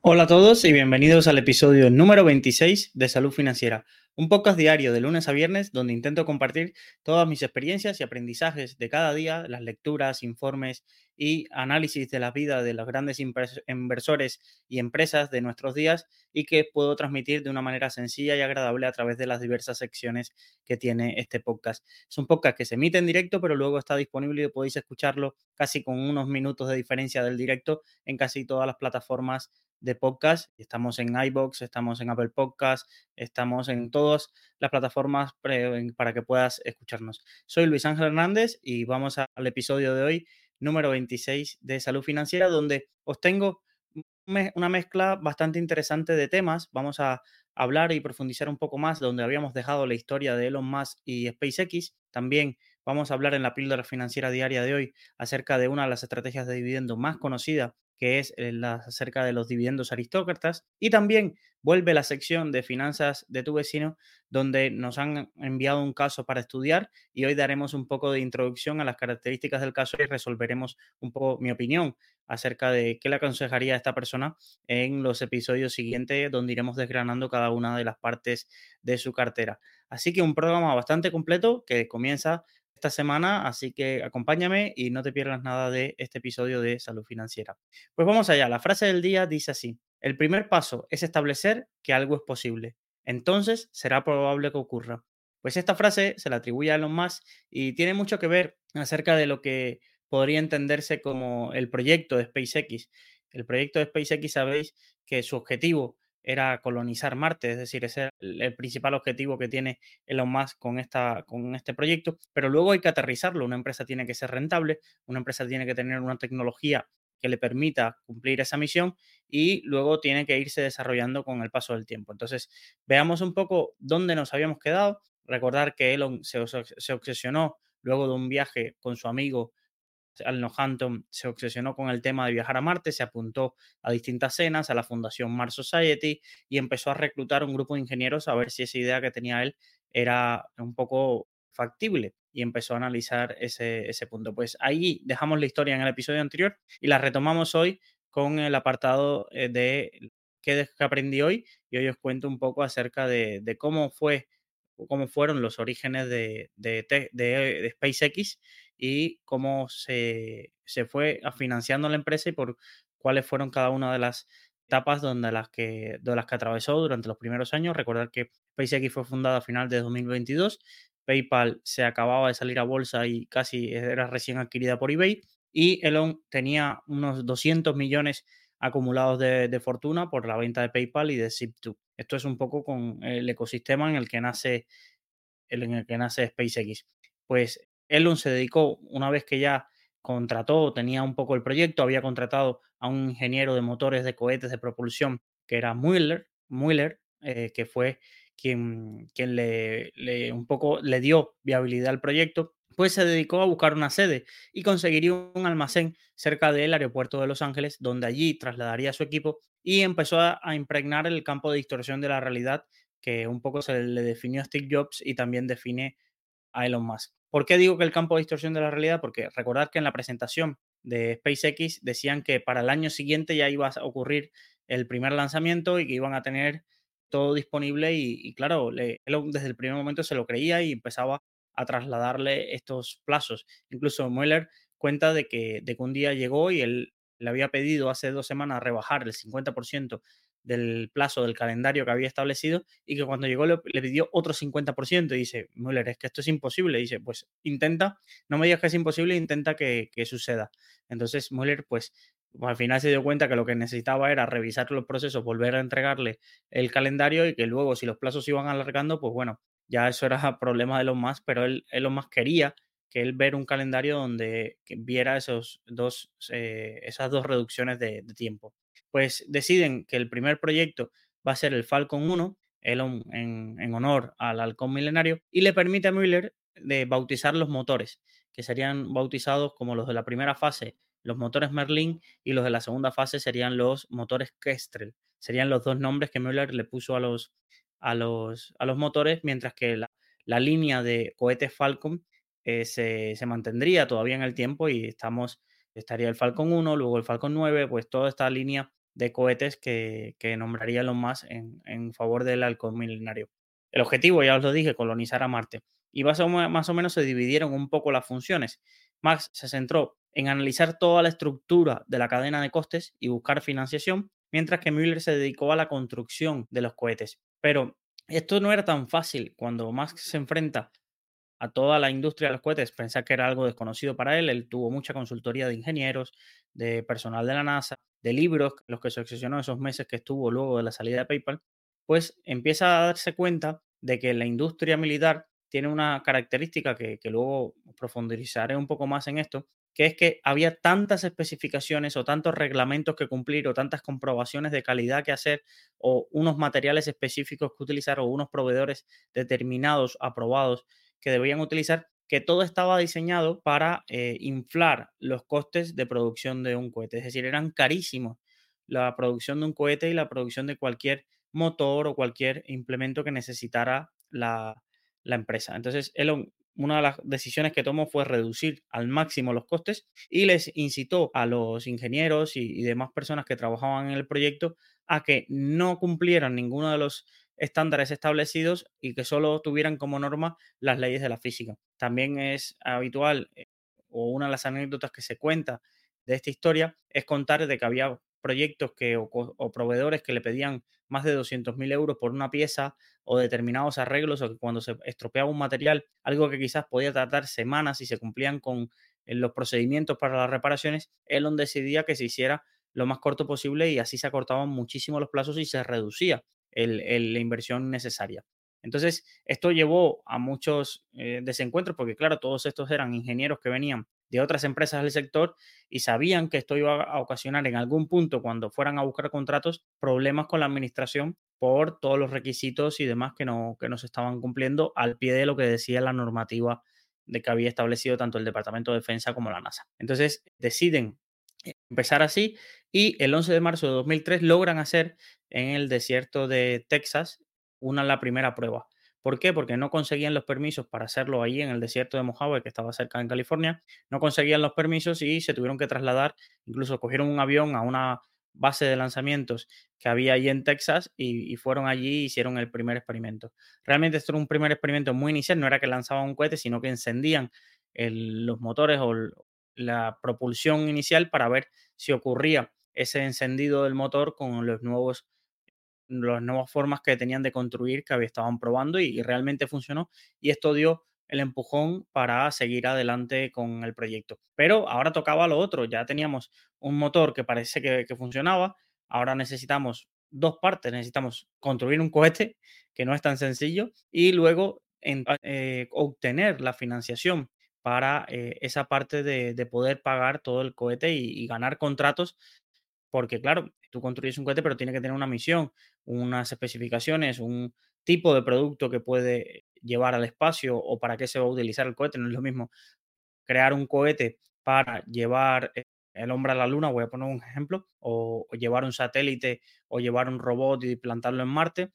Hola a todos y bienvenidos al episodio número 26 de Salud Financiera, un podcast diario de lunes a viernes donde intento compartir todas mis experiencias y aprendizajes de cada día, las lecturas, informes y análisis de la vida de los grandes inversores y empresas de nuestros días y que puedo transmitir de una manera sencilla y agradable a través de las diversas secciones que tiene este podcast. Es un podcast que se emite en directo, pero luego está disponible y podéis escucharlo casi con unos minutos de diferencia del directo en casi todas las plataformas de podcast. Estamos en iBox, estamos en Apple Podcast, estamos en todas las plataformas para que puedas escucharnos. Soy Luis Ángel Hernández y vamos al episodio de hoy, número 26 de Salud Financiera, donde os tengo una mezcla bastante interesante de temas. Vamos a hablar y profundizar un poco más donde habíamos dejado la historia de Elon Musk y SpaceX. También vamos a hablar en la píldora financiera diaria de hoy acerca de una de las estrategias de dividendo más conocida que es eh, la, acerca de los dividendos aristócratas. Y también vuelve la sección de finanzas de tu vecino, donde nos han enviado un caso para estudiar y hoy daremos un poco de introducción a las características del caso y resolveremos un poco mi opinión acerca de qué le aconsejaría a esta persona en los episodios siguientes, donde iremos desgranando cada una de las partes de su cartera. Así que un programa bastante completo que comienza esta semana, así que acompáñame y no te pierdas nada de este episodio de Salud Financiera. Pues vamos allá, la frase del día dice así, el primer paso es establecer que algo es posible, entonces será probable que ocurra. Pues esta frase se la atribuye a Elon Musk y tiene mucho que ver acerca de lo que podría entenderse como el proyecto de SpaceX. El proyecto de SpaceX, sabéis que su objetivo era colonizar Marte, es decir, ese es el, principal objetivo que tiene Elon Musk con, esta, con este proyecto, pero luego hay que aterrizarlo, una empresa tiene que ser rentable, una empresa tiene que tener una tecnología que le permita cumplir esa misión y luego tiene que irse desarrollando con el paso del tiempo. Entonces, veamos un poco dónde nos habíamos quedado. Recordar que Elon se, se obsesionó luego de un viaje con su amigo Alno Hampton se obsesionó con el tema de viajar a Marte, se apuntó a distintas cenas, a la Fundación Mars Society y empezó a reclutar un grupo de ingenieros a ver si esa idea que tenía él era un poco factible y empezó a analizar ese, ese punto. Pues ahí dejamos la historia en el episodio anterior y la retomamos hoy con el apartado eh, de qué aprendí hoy y hoy os cuento un poco acerca de, de cómo fue cómo fueron los orígenes de, de, de SpaceX y cómo se, fue financiando la empresa y por cuáles fueron cada una de las etapas donde las que, de las que atravesó durante los primeros años. Recordar que SpaceX fue fundada a final de 2022, PayPal se acababa de salir a bolsa y casi era recién adquirida por eBay y Elon tenía unos 200 millones acumulados de, fortuna por la venta de PayPal y de Zip2. Esto es un poco con el ecosistema en el que nace, en el que nace SpaceX. Pues Elon se dedicó, una vez que ya contrató, tenía un poco el proyecto, había contratado a un ingeniero de motores de cohetes de propulsión que era Mueller, Mueller eh, que fue quien, quien le, un poco le dio viabilidad al proyecto, pues se dedicó a buscar una sede y conseguiría un almacén cerca del aeropuerto de Los Ángeles, donde allí trasladaría su equipo y empezó a, a impregnar el campo de distorsión de la realidad que un poco se le definió a Steve Jobs y también define a Elon Musk. ¿Por qué digo que el campo de distorsión de la realidad? Porque recordad que en la presentación de SpaceX decían que para el año siguiente ya iba a ocurrir el primer lanzamiento y que iban a tener todo disponible y, claro, desde el primer momento se lo creía y empezaba a trasladarle estos plazos. Incluso Mueller cuenta de que, de que un día llegó y él le había pedido hace dos semanas rebajar el 50% del plazo del calendario que había establecido y que cuando llegó le, pidió otro 50% y dice, Müller, es que esto es imposible. Dice, pues intenta, no me digas que es imposible, intenta que, suceda. Entonces Müller, pues al final se dio cuenta que lo que necesitaba era revisar los procesos, volver a entregarle el calendario y que luego si los plazos iban alargando, pues bueno, ya eso era problema de los más, pero él, él más quería que él ver un calendario donde viera esos dos, eh, esas dos reducciones de tiempo pues deciden que el primer proyecto va a ser el Falcon 1, Elon en, honor al halcón milenario, y le permite a Müller de bautizar los motores, que serían bautizados como los de la primera fase, los motores Merlin, y los de la segunda fase serían los motores Kestrel. Serían los dos nombres que Müller le puso a los, a los, a los motores, mientras que la, línea de cohetes Falcon eh, se, se, mantendría todavía en el tiempo y estamos, estaría el Falcon 1, luego el Falcon 9, pues toda esta línea de cohetes que, nombraría Elon Musk en, en favor del halcón milenario. El objetivo, ya os lo dije, colonizar a Marte. Y más o, más o menos se dividieron un poco las funciones. Max se centró en analizar toda la estructura de la cadena de costes y buscar financiación, mientras que Müller se dedicó a la construcción de los cohetes. Pero esto no era tan fácil cuando Musk se enfrenta a toda la industria de los cohetes, pensar que era algo desconocido para él. Él tuvo mucha consultoría de ingenieros, de personal de la NASA, de libros, los que se obsesionó esos meses que estuvo luego de la salida de PayPal, pues empieza a darse cuenta de que la industria militar tiene una característica que, que luego profundizaré un poco más en esto, que es que había tantas especificaciones o tantos reglamentos que cumplir o tantas comprobaciones de calidad que hacer o unos materiales específicos que utilizar o unos proveedores determinados, aprobados, que debían utilizar, que todo estaba diseñado para eh, inflar los costes de producción de un cohete. Es decir, eran carísimos la producción de un cohete y la producción de cualquier motor o cualquier implemento que necesitara la, la empresa. Entonces, Elon una de las decisiones que tomó fue reducir al máximo los costes y les incitó a los ingenieros y, demás personas que trabajaban en el proyecto a que no cumplieran ninguno de los estándares establecidos y que solo tuvieran como norma las leyes de la física. También es habitual, eh, o una de las anécdotas que se cuenta de esta historia, es contar de que había proyectos que, o, proveedores que le pedían más de 200.000 euros por una pieza o determinados arreglos o que cuando se estropeaba un material, algo que quizás podía tardar semanas y se cumplían con eh, los procedimientos para las reparaciones, Elon decidía que se hiciera lo más corto posible y así se acortaban muchísimo los plazos y se reducía la inversión necesaria. Entonces, esto llevó a muchos eh, desencuentros porque, claro, todos estos eran ingenieros que venían de otras empresas del sector y sabían que esto iba a ocasionar en algún punto, cuando fueran a buscar contratos, problemas con la administración por todos los requisitos y demás que no, que no se estaban cumpliendo al pie de lo que decía la normativa de que había establecido tanto el Departamento de Defensa como la NASA. Entonces deciden empezar así y el 11 de marzo de 2003 logran hacer en el desierto de Texas una la primera prueba. ¿Por qué? Porque no conseguían los permisos para hacerlo ahí en el desierto de Mojave, que estaba cerca en California. No conseguían los permisos y se tuvieron que trasladar, incluso cogieron un avión a una base de lanzamientos que había ahí en Texas y, fueron allí y hicieron el primer experimento. Realmente esto era un primer experimento muy inicial, no era que lanzaban un cohete, sino que encendían los motores o la propulsión inicial para ver si ocurría ese encendido del motor con los nuevos las nuevas formas que tenían de construir que estaban probando y, realmente funcionó. Y esto dio el empujón para seguir adelante con el proyecto. Pero ahora tocaba lo otro, ya teníamos un motor que parece que, funcionaba, ahora necesitamos dos partes, necesitamos construir un cohete, que no es tan sencillo, y luego eh, obtener la financiación para eh, esa parte de, poder pagar todo el cohete y, ganar contratos porque claro, tú construyes un cohete, pero tiene que tener una misión, unas especificaciones, un tipo de producto que puede llevar al espacio o para qué se va a utilizar el cohete. No es lo mismo crear un cohete para llevar eh, el hombre a la luna, voy a poner un ejemplo, o, llevar un satélite o llevar un robot y plantarlo en Marte,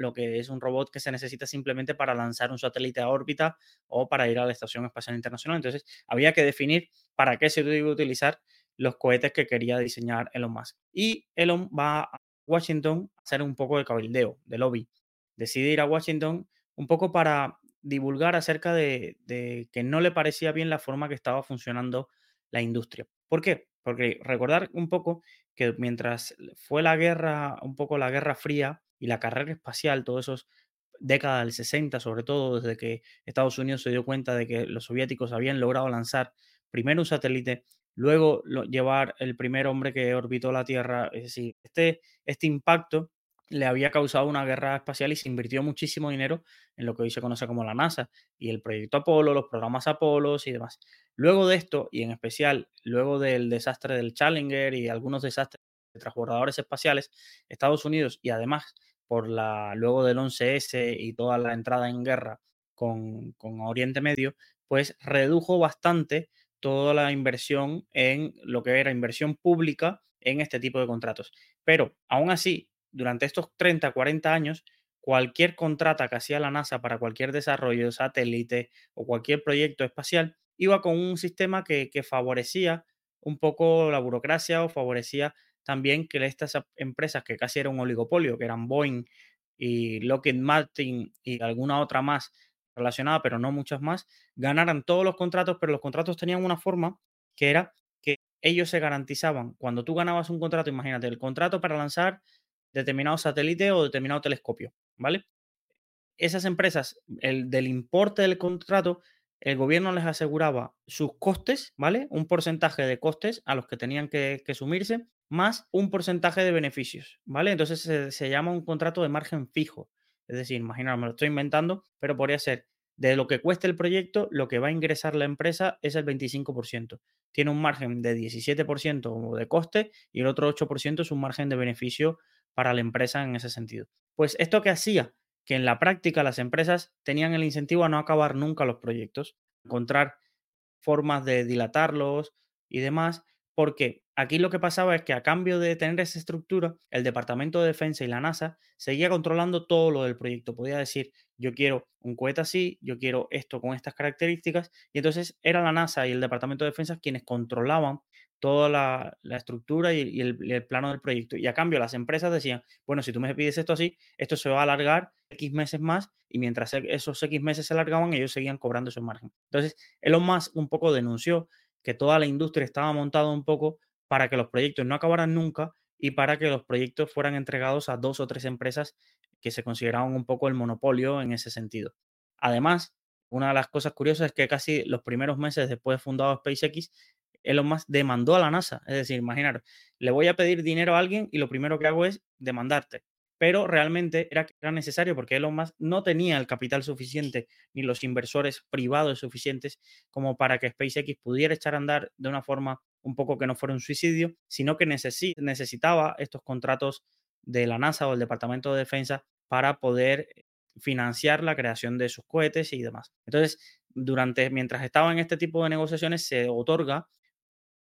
lo que es un robot que se necesita simplemente para lanzar un satélite a órbita o para ir a la Estación Espacial Internacional. Entonces, había que definir para qué se iba a utilizar los cohetes que quería diseñar Elon Musk. Y Elon va a Washington a hacer un poco de cabildeo, de lobby. Decide ir a Washington un poco para divulgar acerca de, que no le parecía bien la forma que estaba funcionando la industria. ¿Por qué? Porque recordar un poco que mientras fue la guerra, un poco la guerra fría y la carrera espacial, todos esos décadas del 60, sobre todo desde que Estados Unidos se dio cuenta de que los soviéticos habían logrado lanzar primero un satélite luego llevar el primer hombre que orbitó la Tierra. Es decir, este, este impacto le había causado una guerra espacial y se invirtió muchísimo dinero en lo que hoy se conoce como la NASA y el proyecto Apolo, los programas Apolo y demás. Luego de esto, y en especial luego del desastre del Challenger y algunos desastres de transbordadores espaciales, Estados Unidos y además por la luego del 11S y toda la entrada en guerra con, con Oriente Medio, pues redujo bastante toda la inversión en lo que era inversión pública en este tipo de contratos. Pero aún así, durante estos 30, 40 años, cualquier contrata que hacía la NASA para cualquier desarrollo de satélite o cualquier proyecto espacial iba con un sistema que, favorecía un poco la burocracia o favorecía también que estas empresas que casi era un oligopolio, que eran Boeing y Lockheed Martin y alguna otra más relacionada, pero no muchas más, ganaran todos los contratos, pero los contratos tenían una forma que era que ellos se garantizaban, cuando tú ganabas un contrato, imagínate, el contrato para lanzar determinado satélite o determinado telescopio, ¿vale? Esas empresas, el del importe del contrato, el gobierno les aseguraba sus costes, ¿vale? Un porcentaje de costes a los que tenían que sumirse, más un porcentaje de beneficios, ¿vale? Entonces se, llama un contrato de margen fijo. Es decir, imaginaos, me lo estoy inventando, pero podría ser de lo que cueste el proyecto, lo que va a ingresar la empresa es el 25%. Tiene un margen de 17% de coste y el otro 8% es un margen de beneficio para la empresa en ese sentido. Pues esto que hacía que en la práctica las empresas tenían el incentivo a no acabar nunca los proyectos, encontrar formas de dilatarlos y demás, porque aquí lo que pasaba es que a cambio de tener esa estructura, el Departamento de Defensa y la NASA seguía controlando todo lo del proyecto. Podía decir, yo quiero un cohete así, yo quiero esto con estas características, y entonces era la NASA y el Departamento de Defensa quienes controlaban toda la, estructura y, el, plano del proyecto. Y a cambio las empresas decían, bueno, si tú me pides esto así, esto se va a alargar X meses más y mientras e, esos X meses se alargaban, ellos seguían cobrando ese margen. Entonces, Elon Musk un poco denunció que toda la industria estaba montada un poco para que los proyectos no acabaran nunca y para que los proyectos fueran entregados a dos o tres empresas que se consideraban un poco el monopolio en ese sentido. Además, una de las cosas curiosas es que casi los primeros meses después de fundado SpaceX, Elon Musk demandó a la NASA. Es decir, imaginar, le voy a pedir dinero a alguien y lo primero que hago es demandarte. Pero realmente era, era necesario porque Elon Musk no tenía el capital suficiente ni los inversores privados suficientes como para que SpaceX pudiera echar a andar de una forma un poco que no fuera un suicidio, sino que necesitaba estos contratos de la NASA o el Departamento de Defensa para poder financiar la creación de sus cohetes y demás. Entonces, durante, mientras estaba en este tipo de negociaciones, se otorga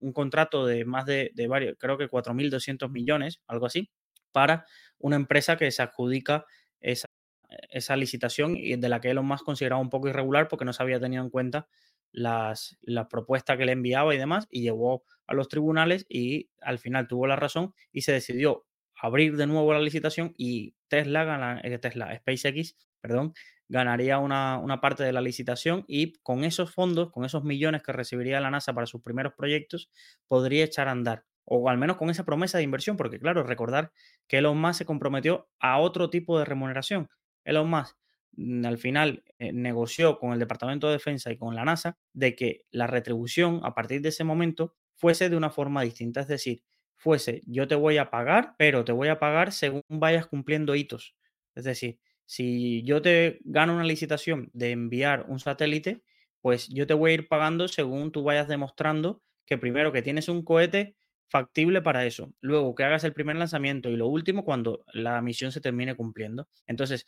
un contrato de más de, varios, creo que 4.200 millones, algo así, para una empresa que se adjudica esa, licitación y de la que Elon Musk consideraba un poco irregular porque no se había tenido en cuenta las, las propuestas que le enviaba y demás y llevó a los tribunales y al final tuvo la razón y se decidió abrir de nuevo la licitación y Tesla, gana, eh, Tesla SpaceX, perdón, ganaría una, parte de la licitación y con esos fondos, con esos millones que recibiría la NASA para sus primeros proyectos, podría echar a andar. O al menos con esa promesa de inversión, porque claro, recordar que Elon Musk se comprometió a otro tipo de remuneración. Elon Musk mm, al final eh, negoció con el Departamento de Defensa y con la NASA de que la retribución a partir de ese momento fuese de una forma distinta. Es decir, fuese yo te voy a pagar, pero te voy a pagar según vayas cumpliendo hitos. Es decir, si yo te gano una licitación de enviar un satélite, pues yo te voy a ir pagando según tú vayas demostrando que primero que tienes un cohete factible para eso, luego que hagas el primer lanzamiento y lo último cuando la misión se termine cumpliendo. Entonces,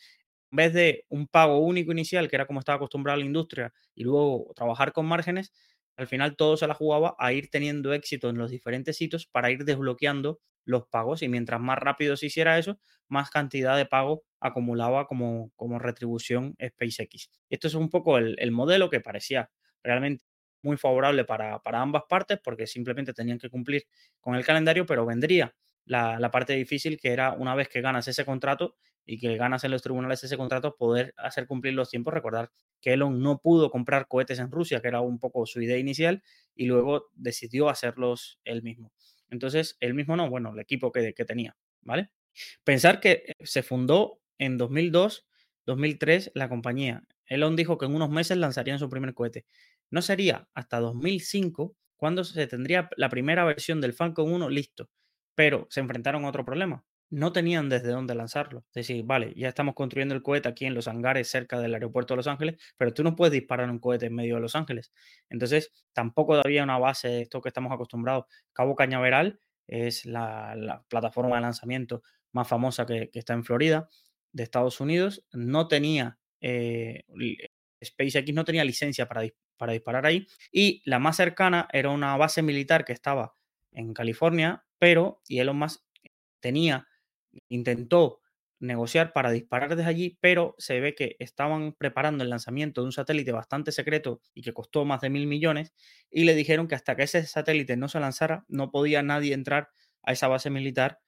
en vez de un pago único inicial, que era como estaba acostumbrada la industria, y luego trabajar con márgenes, al final todo se la jugaba a ir teniendo éxito en los diferentes sitios para ir desbloqueando los pagos y mientras más rápido se hiciera eso, más cantidad de pago acumulaba como, como retribución SpaceX. Esto es un poco el, modelo que parecía realmente muy favorable para, ambas partes porque simplemente tenían que cumplir con el calendario, pero vendría la, la, parte difícil que era una vez que ganas ese contrato y que ganas en los tribunales ese contrato, poder hacer cumplir los tiempos. Recordar que Elon no pudo comprar cohetes en Rusia, que era un poco su idea inicial, y luego decidió hacerlos él mismo. Entonces, él mismo no, bueno, el equipo que, que tenía, ¿vale? Pensar que se fundó en 2002, 2003 la compañía. Elon dijo que en unos meses lanzarían su primer cohete. No sería hasta 2005 cuando se tendría la primera versión del Falcon 1 listo, pero se enfrentaron a otro problema no tenían desde dónde lanzarlo. Es decir, vale, ya estamos construyendo el cohete aquí en los hangares cerca del aeropuerto de Los Ángeles, pero tú no puedes disparar un cohete en medio de Los Ángeles. Entonces, tampoco había una base, esto que estamos acostumbrados. Cabo Cañaveral es la, plataforma de lanzamiento más famosa que, está en Florida, de Estados Unidos. No tenía, eh, SpaceX no tenía licencia para, para disparar ahí. Y la más cercana era una base militar que estaba en California, pero, y Elon Musk tenía intentó negociar para disparar desde allí, pero se ve que estaban preparando el lanzamiento de un satélite bastante secreto y que costó más de mil millones, y le dijeron que hasta que ese satélite no se lanzara, no podía nadie entrar a esa base militar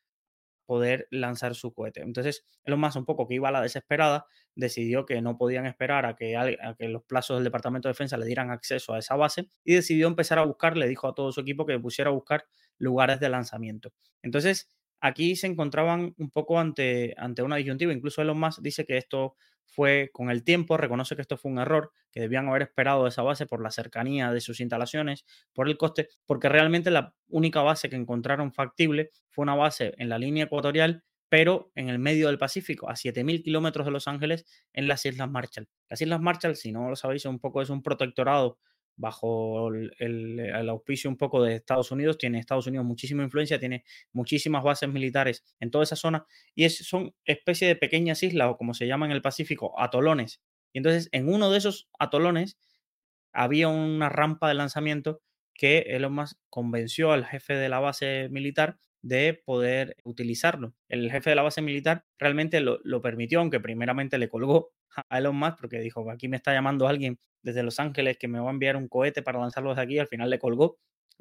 poder lanzar su cohete. Entonces, Elon Musk, un poco que iba a la desesperada, decidió que no podían esperar a que, a que los plazos del Departamento de Defensa le dieran acceso a esa base y decidió empezar a buscar, le dijo a todo su equipo que pusiera a buscar lugares de lanzamiento. Entonces, aquí se encontraban un poco ante, ante una disyuntiva. Incluso Elon Musk dice que esto fue con el tiempo, reconoce que esto fue un error, que debían haber esperado esa base por la cercanía de sus instalaciones, por el coste, porque realmente la única base que encontraron factible fue una base en la línea ecuatorial, pero en el medio del Pacífico, a 7.000 kilómetros de Los Ángeles, en las Islas Marshall. Las Islas Marshall, si no lo sabéis, un poco es un protectorado bajo el, auspicio un poco de Estados Unidos. Tiene Estados Unidos muchísima influencia, tiene muchísimas bases militares en toda esa zona y es, son especie de pequeñas islas o como se llama en el Pacífico, atolones. Y entonces en uno de esos atolones había una rampa de lanzamiento que Elon Musk convenció al jefe de la base militar de poder utilizarlo. El jefe de la base militar realmente lo, lo permitió, aunque primeramente le colgó a Elon Musk porque dijo, aquí me está llamando alguien desde Los Ángeles que me va a enviar un cohete para lanzarlo desde aquí, al final le colgó,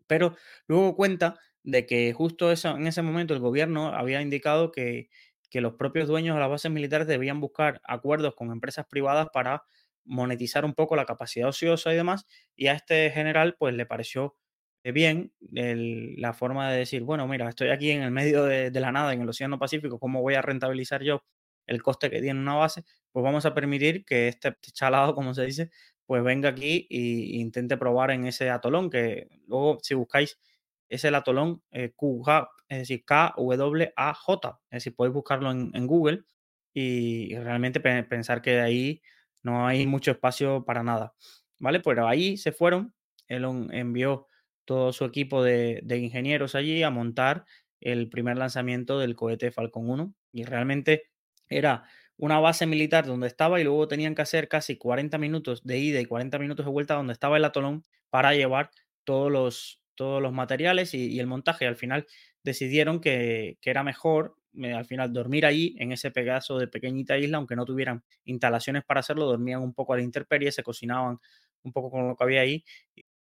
pero luego cuenta de que justo eso, en ese momento el gobierno había indicado que, que los propios dueños de las bases militares debían buscar acuerdos con empresas privadas para monetizar un poco la capacidad ociosa y demás, y a este general pues le pareció bien la forma de decir, bueno, mira, estoy aquí en el medio de, la nada, en el Océano Pacífico, ¿cómo voy a rentabilizar yo el coste que tiene una base, pues vamos a permitir que este chalado, como se dice, pues venga aquí e intente probar en ese atolón, que luego si buscáis es el atolón eh, QH, es decir, K-W-A-J, es decir, podéis buscarlo en, Google y, realmente pensar que ahí no hay mucho espacio para nada, ¿vale? Pero ahí se fueron, él envió todo su equipo de, ingenieros allí a montar el primer lanzamiento del cohete Falcon 1 y realmente era una base militar donde estaba y luego tenían que hacer casi 40 minutos de ida y 40 minutos de vuelta donde estaba el atolón para llevar todos los, todos los materiales y, el montaje. al final decidieron que, era mejor eh, al final dormir allí en ese pedazo de pequeñita isla, aunque no tuvieran instalaciones para hacerlo, dormían un poco a la intemperie, se cocinaban un poco con lo que había ahí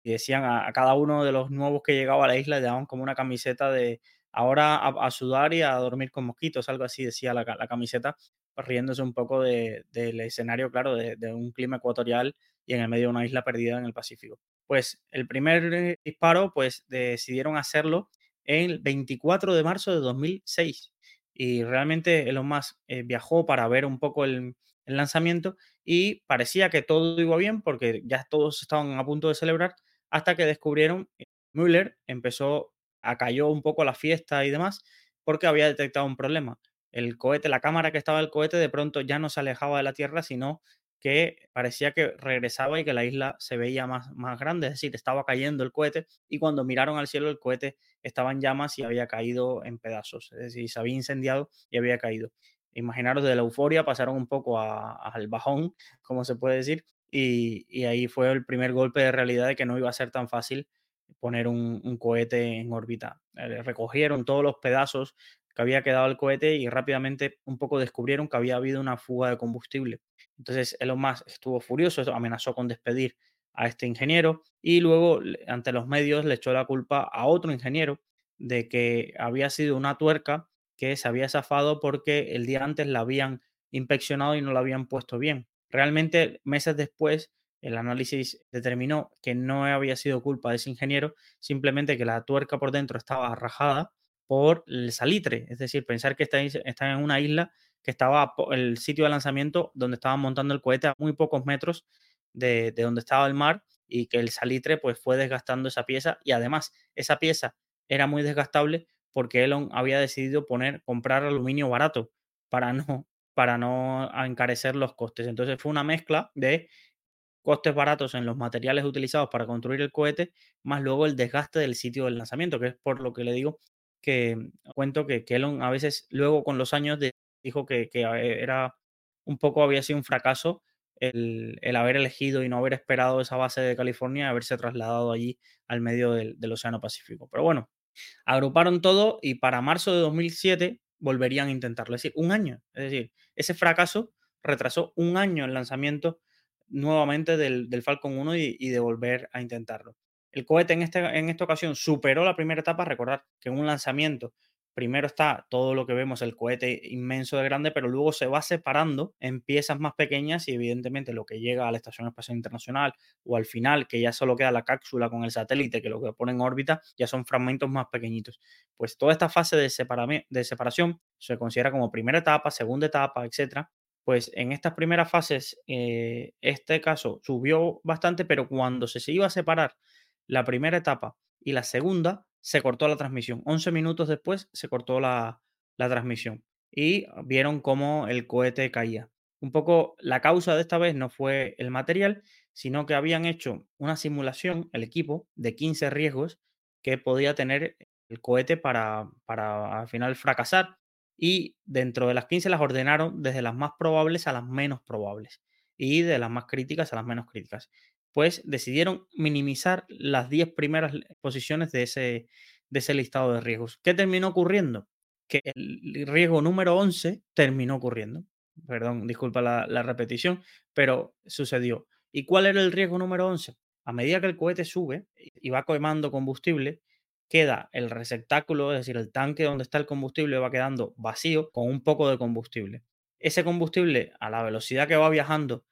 y decían a, cada uno de los nuevos que llegaba a la isla le daban como una camiseta de, ahora a, sudar y a dormir con mosquitos, algo así decía la, camiseta, riéndose un poco del escenario, claro, de, un clima ecuatorial y en el medio de una isla perdida en el Pacífico. Pues el primer disparo, pues decidieron hacerlo el 24 de marzo de 2006 y realmente Elon Musk eh, viajó para ver un poco el lanzamiento y parecía que todo iba bien porque ya todos estaban a punto de celebrar hasta que descubrieron Müller empezó acalló un poco la fiesta y demás porque había detectado un problema. El cohete, la cámara que estaba el cohete de pronto ya no se alejaba de la Tierra, sino que parecía que regresaba y que la isla se veía más, más grande, es decir, estaba cayendo el cohete y cuando miraron al cielo el cohete estaba en llamas y había caído en pedazos, es decir, se había incendiado y había caído. Imaginaros de la euforia, pasaron un poco al bajón, como se puede decir, y, ahí fue el primer golpe de realidad de que no iba a ser tan fácil poner un, cohete en órbita. Eh, recogieron todos los pedazos que había quedado el cohete y rápidamente un poco descubrieron que había habido una fuga de combustible. Entonces Elon Musk estuvo furioso, amenazó con despedir a este ingeniero y luego ante los medios le echó la culpa a otro ingeniero de que había sido una tuerca que se había zafado porque el día antes la habían inspeccionado y no la habían puesto bien. Realmente meses después el análisis determinó que no había sido culpa de ese ingeniero, simplemente que la tuerca por dentro estaba rajada por el salitre, es decir, pensar que está, en una isla que estaba el sitio de lanzamiento donde estaban montando el cohete a muy pocos metros de, donde estaba el mar y que el salitre pues fue desgastando esa pieza y además esa pieza era muy desgastable porque Elon había decidido poner comprar aluminio barato para no para no encarecer los costes. Entonces fue una mezcla de costes baratos en los materiales utilizados para construir el cohete, más luego el desgaste del sitio del lanzamiento, que es por lo que le digo que mm, cuento que, Elon a veces luego con los años dijo que, era un poco, había sido un fracaso el, haber elegido y no haber esperado esa base de California y haberse trasladado allí al medio del Océano Pacífico. Pero bueno, agruparon todo y para marzo de 2007 volverían a intentarlo. Es decir, un año. Es decir, ese fracaso retrasó un año el lanzamiento nuevamente del, Falcon 1 y, de volver a intentarlo. El cohete en, este, en esta ocasión superó la primera etapa. Recordar que en un lanzamiento primero está todo lo que vemos, el cohete inmenso de grande, pero luego se va separando en piezas más pequeñas y evidentemente lo que llega a la Estación Espacial Internacional o al final, que ya solo queda la cápsula con el satélite que lo que pone en órbita, ya son fragmentos más pequeñitos. Pues toda esta fase de, separación se considera como primera etapa, segunda etapa, etcétera. Pues en estas primeras fases, eh, este caso subió bastante, pero cuando se iba a separar la primera etapa y la segunda, se cortó la transmisión. 11 minutos después se cortó la, transmisión y vieron cómo el cohete caía. Un poco la causa de esta vez no fue el material, sino que habían hecho una simulación, el equipo, de 15 riesgos que podía tener el cohete para, para al final fracasar. Y dentro de las 15 las ordenaron desde las más probables a las menos probables y de las más críticas a las menos críticas pues decidieron minimizar las 10 primeras posiciones de ese, de ese listado de riesgos. ¿Qué terminó ocurriendo? Que el riesgo número 11 terminó ocurriendo. Perdón, disculpa la, repetición, pero sucedió. ¿Y cuál era el riesgo número 11? A medida que el cohete sube y va quemando combustible, queda el receptáculo, es decir, el tanque donde está el combustible va quedando vacío con un poco de combustible. Ese combustible, a la velocidad que va viajando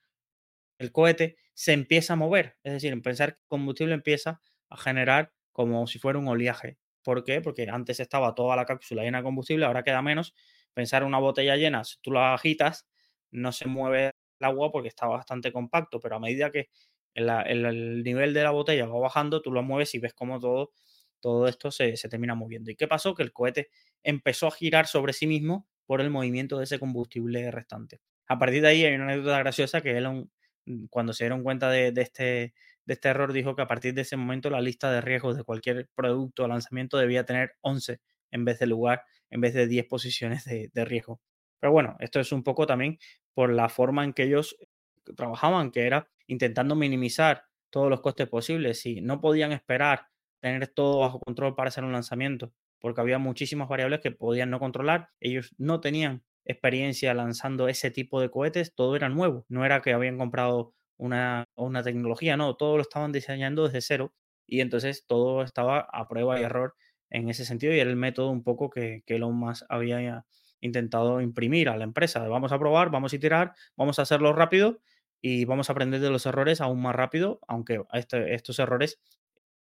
el cohete, se empieza a mover. Es decir, en pensar que el combustible empieza a generar como si fuera un oleaje. ¿Por qué? Porque antes estaba toda la cápsula llena de combustible, ahora queda menos. Pensar una botella llena, si tú la agitas, no se mueve el agua porque está bastante compacto, pero a medida que el, nivel de la botella va bajando, tú lo mueves y ves cómo todo, todo esto se, se, termina moviendo. ¿Y qué pasó? Que el cohete empezó a girar sobre sí mismo por el movimiento de ese combustible restante. A partir de ahí hay una anécdota graciosa que Elon cuando se dieron cuenta de, este, de este error, dijo que a partir de ese momento la lista de riesgos de cualquier producto o lanzamiento debía tener 11 en vez de lugar, en vez de 10 posiciones de, de riesgo. Pero bueno, esto es un poco también por la forma en que ellos trabajaban, que era intentando minimizar todos los costes posibles. y no podían esperar tener todo bajo control para hacer un lanzamiento, porque había muchísimas variables que podían no controlar. Ellos no tenían experiencia lanzando ese tipo de cohetes, todo era nuevo, no era que habían comprado una, una tecnología, no, todo lo estaban diseñando desde cero y entonces todo estaba a prueba y error en ese sentido y era el método un poco que, que Elon Musk había intentado imprimir a la empresa. Vamos a probar, vamos a iterar, vamos a hacerlo rápido y vamos a aprender de los errores aún más rápido, aunque este, estos errores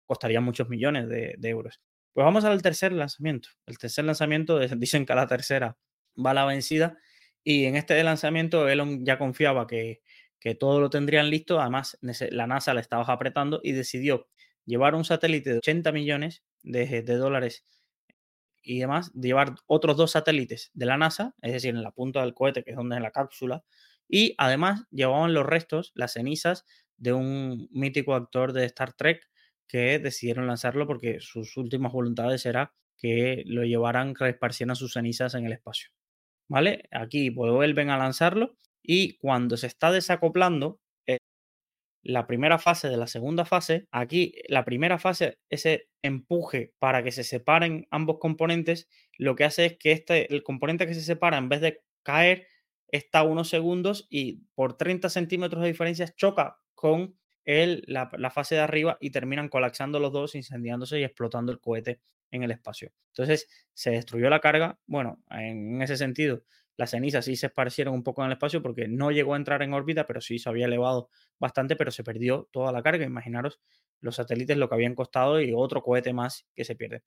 costarían muchos millones de, euros. Pues vamos al tercer lanzamiento. El tercer lanzamiento, dicen que a la tercera va la vencida. Y en este lanzamiento Elon ya confiaba que, todo lo tendrían listo. Además, la NASA le estaba apretando y decidió llevar un satélite de 80 millones de, dólares y demás, llevar otros dos satélites de la NASA, es decir, en la punta del cohete, que es donde es la cápsula, y además llevaban los restos, las cenizas de un mítico actor de Star Trek que decidieron lanzarlo porque sus últimas voluntades era que lo llevaran, que esparcieran sus cenizas en el espacio. ¿Vale? Aquí vuelven a lanzarlo y cuando se está desacoplando, eh, la primera fase de la segunda fase, aquí la primera fase, ese empuje para que se separen ambos componentes, lo que hace es que este, el componente que se separa, en vez de caer, está unos segundos y por 30 centímetros de diferencia choca con el, la, la, fase de arriba y terminan colapsando los dos, incendiándose y explotando el cohete en el espacio. Entonces se destruyó la carga. Bueno, en ese sentido, las cenizas sí se esparcieron un poco en el espacio porque no llegó a entrar en órbita, pero sí se había elevado bastante, pero se perdió toda la carga. Imaginaros los satélites lo que habían costado y otro cohete más que se pierde.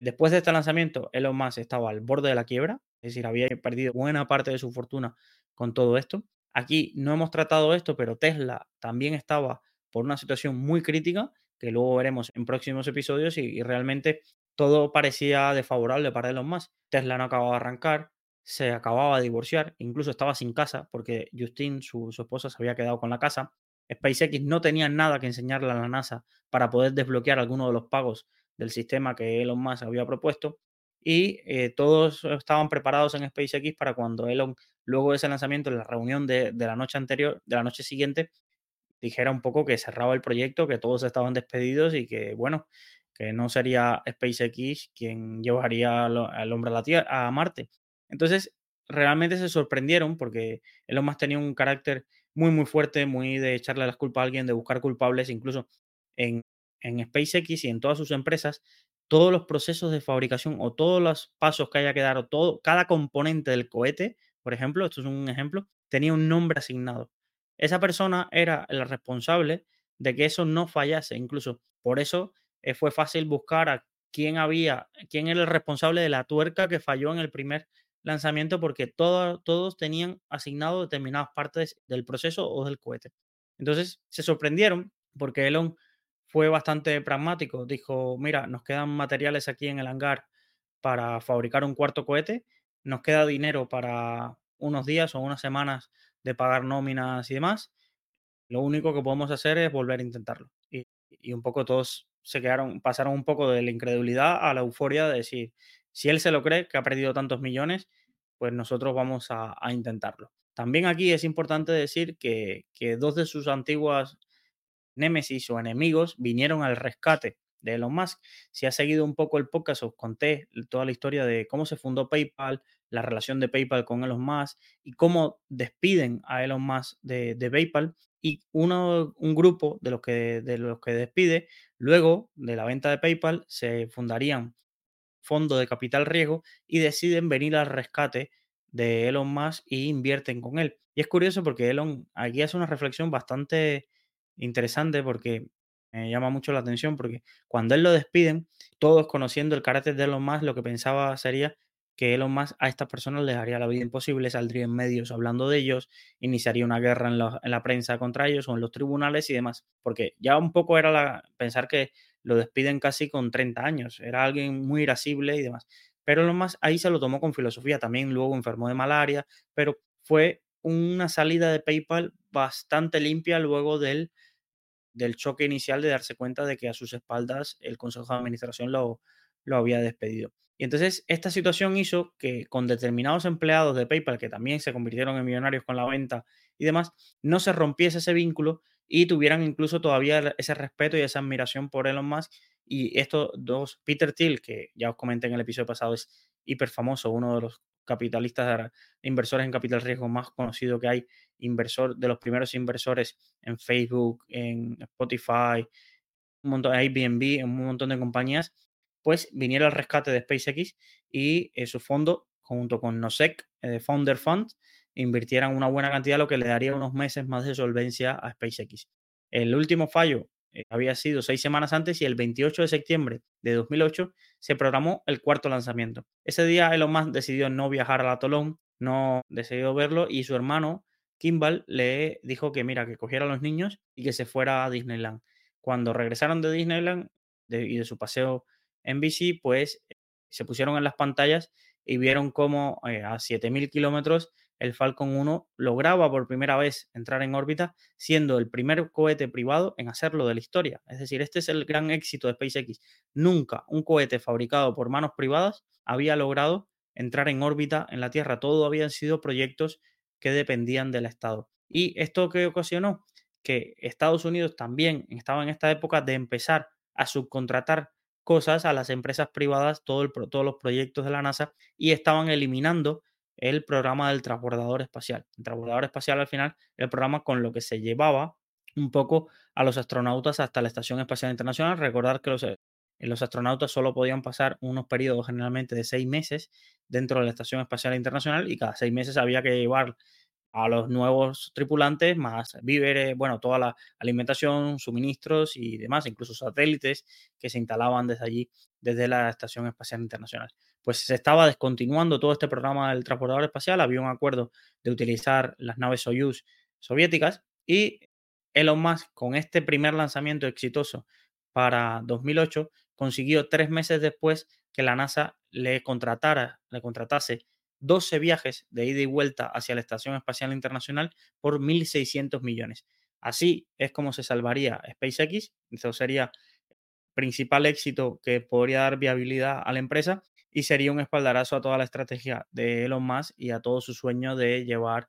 Después de este lanzamiento, Elon Musk estaba al borde de la quiebra, es decir, había perdido buena parte de su fortuna con todo esto. Aquí no hemos tratado esto, pero Tesla también estaba por una situación muy crítica, que luego veremos en próximos episodios, y realmente todo parecía desfavorable para Elon Musk. Tesla no acababa de arrancar, se acababa de divorciar, incluso estaba sin casa porque Justin, su, esposa, se había quedado con la casa. SpaceX no tenía nada que enseñarle a la NASA para poder desbloquear alguno de los pagos del sistema que Elon Musk había propuesto. Y eh, todos estaban preparados en SpaceX para cuando Elon, luego de ese lanzamiento, en la reunión de la noche anterior, de la noche siguiente, dijera un poco que cerraba el proyecto, que todos estaban despedidos y que, bueno, que no sería SpaceX quien llevaría al hombre a la Tierra, a Marte. Entonces, realmente se sorprendieron porque Elon Musk tenía un carácter muy, muy fuerte, muy de echarle las culpas a alguien, de buscar culpables, incluso en, en SpaceX y en todas sus empresas, todos los procesos de fabricación o todos los pasos que haya que dar o todo, cada componente del cohete, por ejemplo, esto es un ejemplo, tenía un nombre asignado. Esa persona era la responsable de que eso no fallase. Incluso por eso eh, fue fácil buscar a quién había, quién era el responsable de la tuerca que falló en el primer lanzamiento, porque todos tenían asignado determinadas partes del proceso o del cohete. Entonces se sorprendieron porque Elon fue bastante pragmático. Dijo, mira, nos quedan materiales aquí en el hangar para fabricar un cuarto cohete, nos queda dinero para unos días o unas semanas de pagar nóminas y demás. Lo único que podemos hacer es volver a intentarlo. Y, un poco todos se quedaron, pasaron un poco de la incredulidad a la euforia de decir, si él se lo cree, que ha perdido tantos millones, pues nosotros vamos a, intentarlo. También aquí es importante decir que, que dos de sus antiguas némesis o enemigos vinieron al rescate de Elon Musk. Si has seguido un poco el podcast, os conté toda la historia de cómo se fundó PayPal, la relación de PayPal con Elon Musk y cómo despiden a Elon Musk de, PayPal. Y uno, un grupo de los, que, de los que despide, luego de la venta de PayPal, se fundarían fondos de capital riesgo y deciden venir al rescate de Elon Musk y invierten con él. Y es curioso porque Elon aquí hace una reflexión bastante interesante porque llama mucho la atención porque cuando él lo despiden, todos conociendo el carácter de Elon Musk, lo que pensaba sería que Elon Musk a estas personas les haría la vida imposible, saldría en medios hablando de ellos, iniciaría una guerra en la, prensa contra ellos o en los tribunales y demás, porque ya un poco era la, pensar que lo despiden casi con 30 años, era alguien muy irascible y demás. Pero Elon Musk ahí se lo tomó con filosofía, también luego enfermó de malaria, pero fue una salida de PayPal bastante limpia luego del del choque inicial de darse cuenta de que a sus espaldas el Consejo de Administración lo, lo había despedido. Y entonces esta situación hizo que con determinados empleados de PayPal, que también se convirtieron en millonarios con la venta y demás, no se rompiese ese vínculo y tuvieran incluso todavía ese respeto y esa admiración por Elon Musk. Y estos dos, Peter Thiel, que ya os comenté en el episodio pasado, es hiper famoso, uno de los capitalistas, inversores en capital riesgo más conocido que hay, inversor de los primeros inversores en Facebook, en Spotify, un montón de Airbnb, en un montón de compañías, pues viniera el rescate de SpaceX y eh, su fondo, junto con Nosec, eh, Founder Fund, invirtieran una buena cantidad, lo que le daría unos meses más de solvencia a SpaceX. El último fallo eh, había sido seis semanas antes y el 28 de septiembre de 2008 se programó el cuarto lanzamiento. Ese día Elon Musk decidió no viajar al atolón, no decidió verlo y su hermano Kimball le dijo que mira, que cogiera a los niños y que se fuera a Disneyland. Cuando regresaron de Disneyland y de su paseo en bici, pues se pusieron en las pantallas y vieron cómo eh, a 7.000 kilómetros el Falcon 1 lograba por primera vez entrar en órbita, siendo el primer cohete privado en hacerlo de la historia. Es decir, este es el gran éxito de SpaceX. Nunca un cohete fabricado por manos privadas había logrado entrar en órbita en la Tierra. Todo habían sido proyectos que dependían del Estado. ¿Y esto que ocasionó? Que Estados Unidos también estaba en esta época de empezar a subcontratar cosas a las empresas privadas, todo todos los proyectos de la NASA, y estaban eliminando el programa del transbordador espacial. El transbordador espacial al final el programa con lo que se llevaba un poco a los astronautas hasta la Estación Espacial Internacional. Recordar que los, eh, los astronautas solo podían pasar unos periodos generalmente de seis meses dentro de la Estación Espacial Internacional y cada seis meses había que llevar a los nuevos tripulantes, más víveres, bueno, toda la alimentación, suministros y demás, incluso satélites que se instalaban desde allí, desde la Estación Espacial Internacional. Pues se estaba descontinuando todo este programa del transportador espacial, había un acuerdo de utilizar las naves Soyuz soviéticas y Elon Musk, con este primer lanzamiento exitoso para 2008, consiguió tres meses después que la NASA le contratara, le contratase 12 viajes de ida y vuelta hacia la Estación Espacial Internacional por 1.600 millones. Así es como se salvaría SpaceX. Eso sería el principal éxito que podría dar viabilidad a la empresa y sería un espaldarazo a toda la estrategia de Elon Musk y a todo su sueño de llevar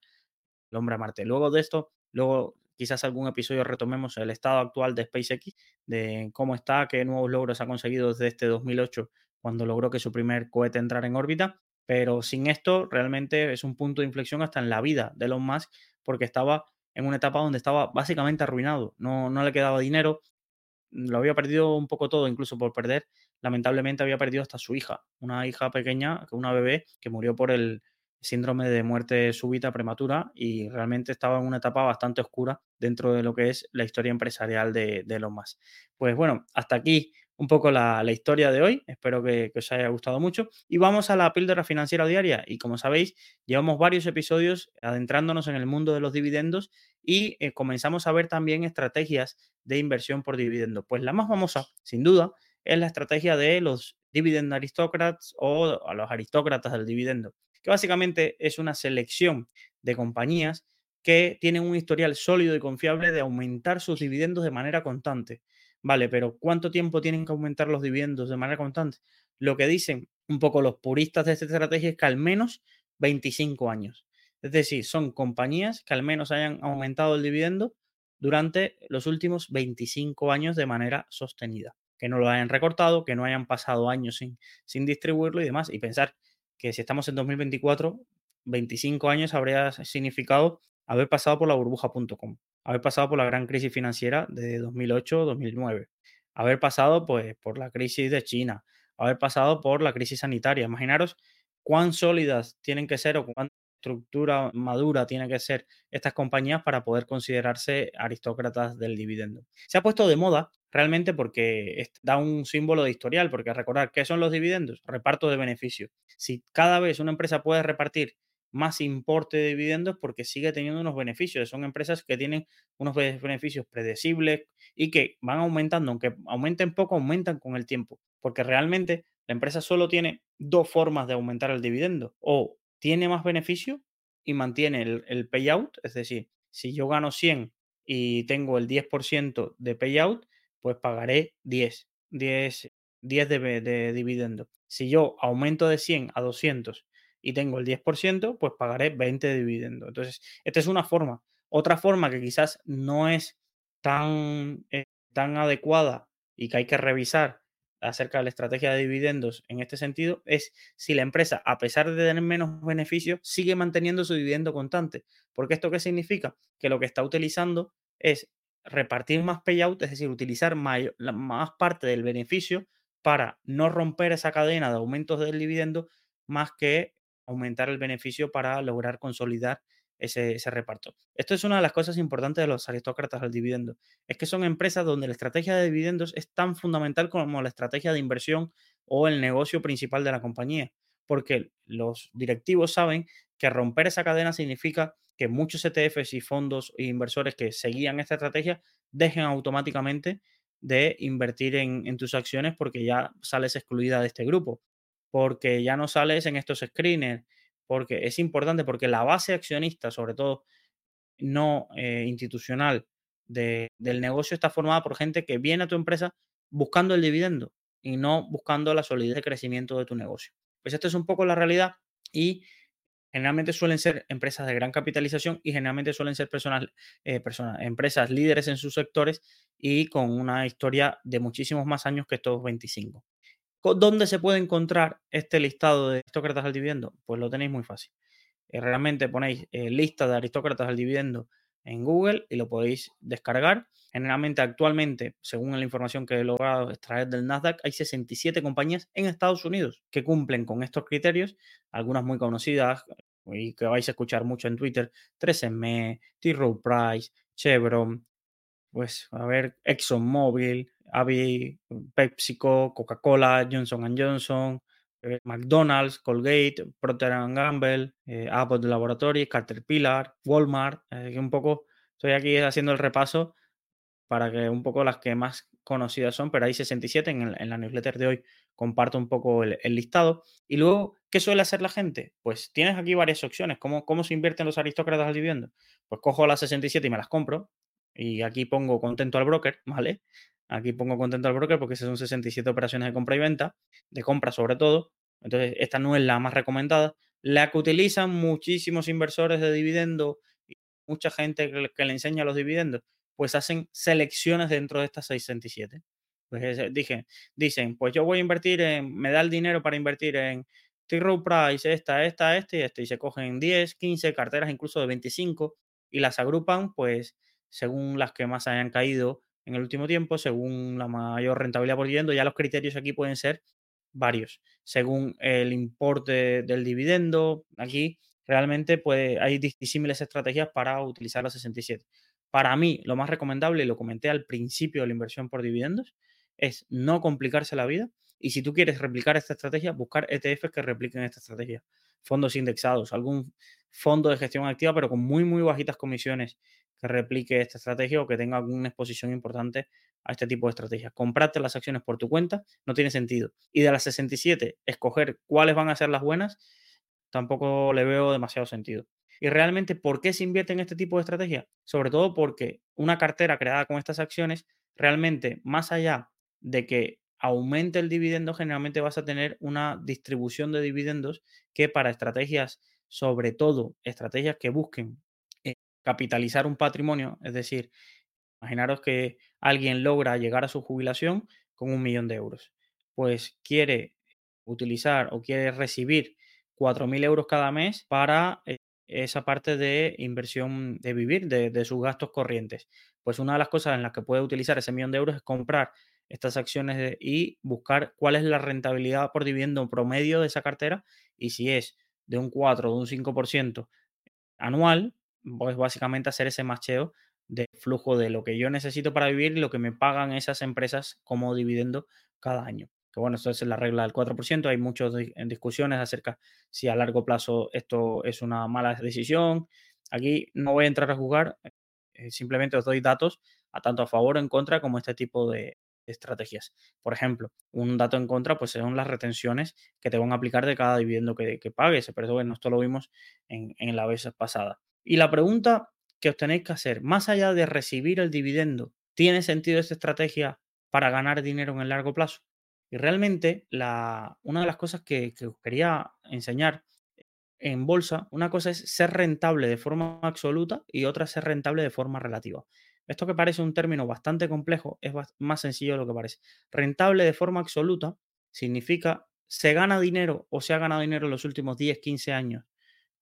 el hombre a Marte. Luego de esto, luego quizás algún episodio retomemos el estado actual de SpaceX, de cómo está, qué nuevos logros ha conseguido desde este 2008, cuando logró que su primer cohete entrara en órbita pero sin esto, realmente es un punto de inflexión hasta en la vida de Elon Musk, porque estaba en una etapa donde estaba básicamente arruinado. No, no le quedaba dinero, lo había perdido un poco todo, incluso por perder, lamentablemente había perdido hasta su hija, una hija pequeña, una bebé que murió por el síndrome de muerte súbita prematura y realmente estaba en una etapa bastante oscura dentro de lo que es la historia empresarial de, de Elon Musk. Pues bueno, hasta aquí un poco la, historia de hoy. Espero que, os haya gustado mucho. Y vamos a la píldora financiera diaria. Y como sabéis, llevamos varios episodios adentrándonos en el mundo de los dividendos y eh, comenzamos a ver también estrategias de inversión por dividendo. Pues la más famosa, sin duda, es la estrategia de los dividend aristócratas o a los aristócratas del dividendo, que básicamente es una selección de compañías que tienen un historial sólido y confiable de aumentar sus dividendos de manera constante. Vale, pero ¿cuánto tiempo tienen que aumentar los dividendos de manera constante? Lo que dicen un poco los puristas de esta estrategia es que al menos 25 años. Es decir, son compañías que al menos hayan aumentado el dividendo durante los últimos 25 años de manera sostenida. Que no lo hayan recortado, que no hayan pasado años sin, sin distribuirlo y demás. Y pensar que si estamos en 2024, 25 años habría significado haber pasado por la burbuja.com haber pasado por la gran crisis financiera de 2008-2009, haber pasado pues, por la crisis de China, haber pasado por la crisis sanitaria. Imaginaros cuán sólidas tienen que ser o cuánta estructura madura tienen que ser estas compañías para poder considerarse aristócratas del dividendo. Se ha puesto de moda realmente porque da un símbolo de historial, porque recordar, ¿qué son los dividendos? Reparto de beneficios. Si cada vez una empresa puede repartir más importe de dividendos porque sigue teniendo unos beneficios. Son empresas que tienen unos beneficios predecibles y que van aumentando, aunque aumenten poco, aumentan con el tiempo, porque realmente la empresa solo tiene dos formas de aumentar el dividendo. O tiene más beneficio y mantiene el, payout, es decir, si yo gano 100 y tengo el 10% de payout, pues pagaré 10, 10, 10 de, de dividendo. Si yo aumento de 100 a 200 y tengo el 10%, pues pagaré 20 de dividendo. Entonces, esta es una forma. Otra forma que quizás no es tan, eh, tan adecuada y que hay que revisar acerca de la estrategia de dividendos en este sentido es si la empresa, a pesar de tener menos beneficios, sigue manteniendo su dividendo constante. Porque esto qué significa? Que lo que está utilizando es repartir más payout, es decir, utilizar más parte del beneficio para no romper esa cadena de aumentos del dividendo más que aumentar el beneficio para lograr consolidar ese, reparto. Esto es una de las cosas importantes de los aristócratas del dividendo. Es que son empresas donde la estrategia de dividendos es tan fundamental como la estrategia de inversión o el negocio principal de la compañía. Porque los directivos saben que romper esa cadena significa que muchos ETFs y fondos e inversores que seguían esta estrategia dejen automáticamente de invertir en, en, tus acciones porque ya sales excluida de este grupo porque ya no sales en estos screeners, porque es importante, porque la base accionista, sobre todo no eh, institucional, del negocio está formada por gente que viene a tu empresa buscando el dividendo y no buscando la solidez de crecimiento de tu negocio. Pues esto es un poco la realidad y generalmente suelen ser empresas de gran capitalización y generalmente suelen ser personas, eh, personas, empresas líderes en sus sectores y con una historia de muchísimos más años que estos 25. ¿Dónde se puede encontrar este listado de aristócratas al dividendo? Pues lo tenéis muy fácil. Eh, realmente ponéis eh, lista de aristócratas al dividendo en Google y lo podéis descargar. Generalmente, actualmente, según la información que he logrado extraer del Nasdaq, hay 67 compañías en Estados Unidos que cumplen con estos criterios, algunas muy conocidas y que vais a escuchar mucho en Twitter, 3M, T. Rowe Price, Chevron, pues a ver, ExxonMobil, Avi, PepsiCo, Coca-Cola, Johnson Johnson, eh, McDonald's, Colgate, Procter Gamble, eh, Abbott Laboratories, Caterpillar, Walmart, eh, que un poco estoy aquí haciendo el repaso para que un poco las que más conocidas son, pero hay 67 en, la newsletter de hoy, comparto un poco el, listado. Y luego, ¿qué suele hacer la gente? Pues tienes aquí varias opciones. ¿Cómo, cómo se invierten los aristócratas al dividendo? Pues cojo las 67 y me las compro. Y aquí pongo contento al broker, ¿vale? Aquí pongo contento al broker porque esas son 67 operaciones de compra y venta, de compra sobre todo. Entonces, esta no es la más recomendada. La que utilizan muchísimos inversores de dividendo y mucha gente que, le enseña los dividendos, pues hacen selecciones dentro de estas 67. Pues dije, dicen, pues yo voy a invertir en, me da el dinero para invertir en T. Rowe Price, esta, esta, este y este, y se cogen 10, 15 carteras, incluso de 25, y las agrupan, pues, según las que más hayan caído en el último tiempo, según la mayor rentabilidad por dividendo. Ya los criterios aquí pueden ser varios, según el importe del dividendo. Aquí realmente puede, hay disímiles estrategias para utilizar la 67. Para mí, lo más recomendable, y lo comenté al principio de la inversión por dividendos, es no complicarse la vida. Y si tú quieres replicar esta estrategia, buscar ETFs que repliquen esta estrategia. Fondos indexados, algún fondo de gestión activa, pero con muy, muy bajitas comisiones que replique esta estrategia o que tenga alguna exposición importante a este tipo de estrategias. Comprarte las acciones por tu cuenta no tiene sentido. Y de las 67, escoger cuáles van a ser las buenas, tampoco le veo demasiado sentido. Y realmente, ¿por qué se invierte en este tipo de estrategia? Sobre todo porque una cartera creada con estas acciones, realmente, más allá de que aumente el dividendo, generalmente vas a tener una distribución de dividendos que para estrategias, sobre todo estrategias que busquen capitalizar un patrimonio, es decir, imaginaros que alguien logra llegar a su jubilación con un millón de euros, pues quiere utilizar o quiere recibir 4.000 euros cada mes para eh, esa parte de inversión de vivir, de, sus gastos corrientes. Pues una de las cosas en las que puede utilizar ese millón de euros es comprar estas acciones y buscar cuál es la rentabilidad por dividendo promedio de esa cartera y si es de un 4 o de un 5% anual, pues básicamente hacer ese macheo de flujo de lo que yo necesito para vivir y lo que me pagan esas empresas como dividendo cada año que bueno, esto es la regla del 4%, hay muchas discusiones acerca si a largo plazo esto es una mala decisión. Aquí no voy a entrar a jugar, eh, simplemente os doy datos a tanto a favor o en contra como este tipo de, estrategias. Por ejemplo, un dato en contra pues son las retenciones que te van a aplicar de cada dividendo que, pagues, pero eso bueno, esto lo vimos en, en la vez pasada. Y la pregunta que os tenéis que hacer, más allá de recibir el dividendo, ¿tiene sentido esta estrategia para ganar dinero en el largo plazo? Y realmente la, una de las cosas que, que os quería enseñar en bolsa, una cosa es ser rentable de forma absoluta y otra ser rentable de forma relativa. Esto que parece un término bastante complejo es más sencillo de lo que parece. Rentable de forma absoluta significa se gana dinero o se ha ganado dinero en los últimos 10, 15 años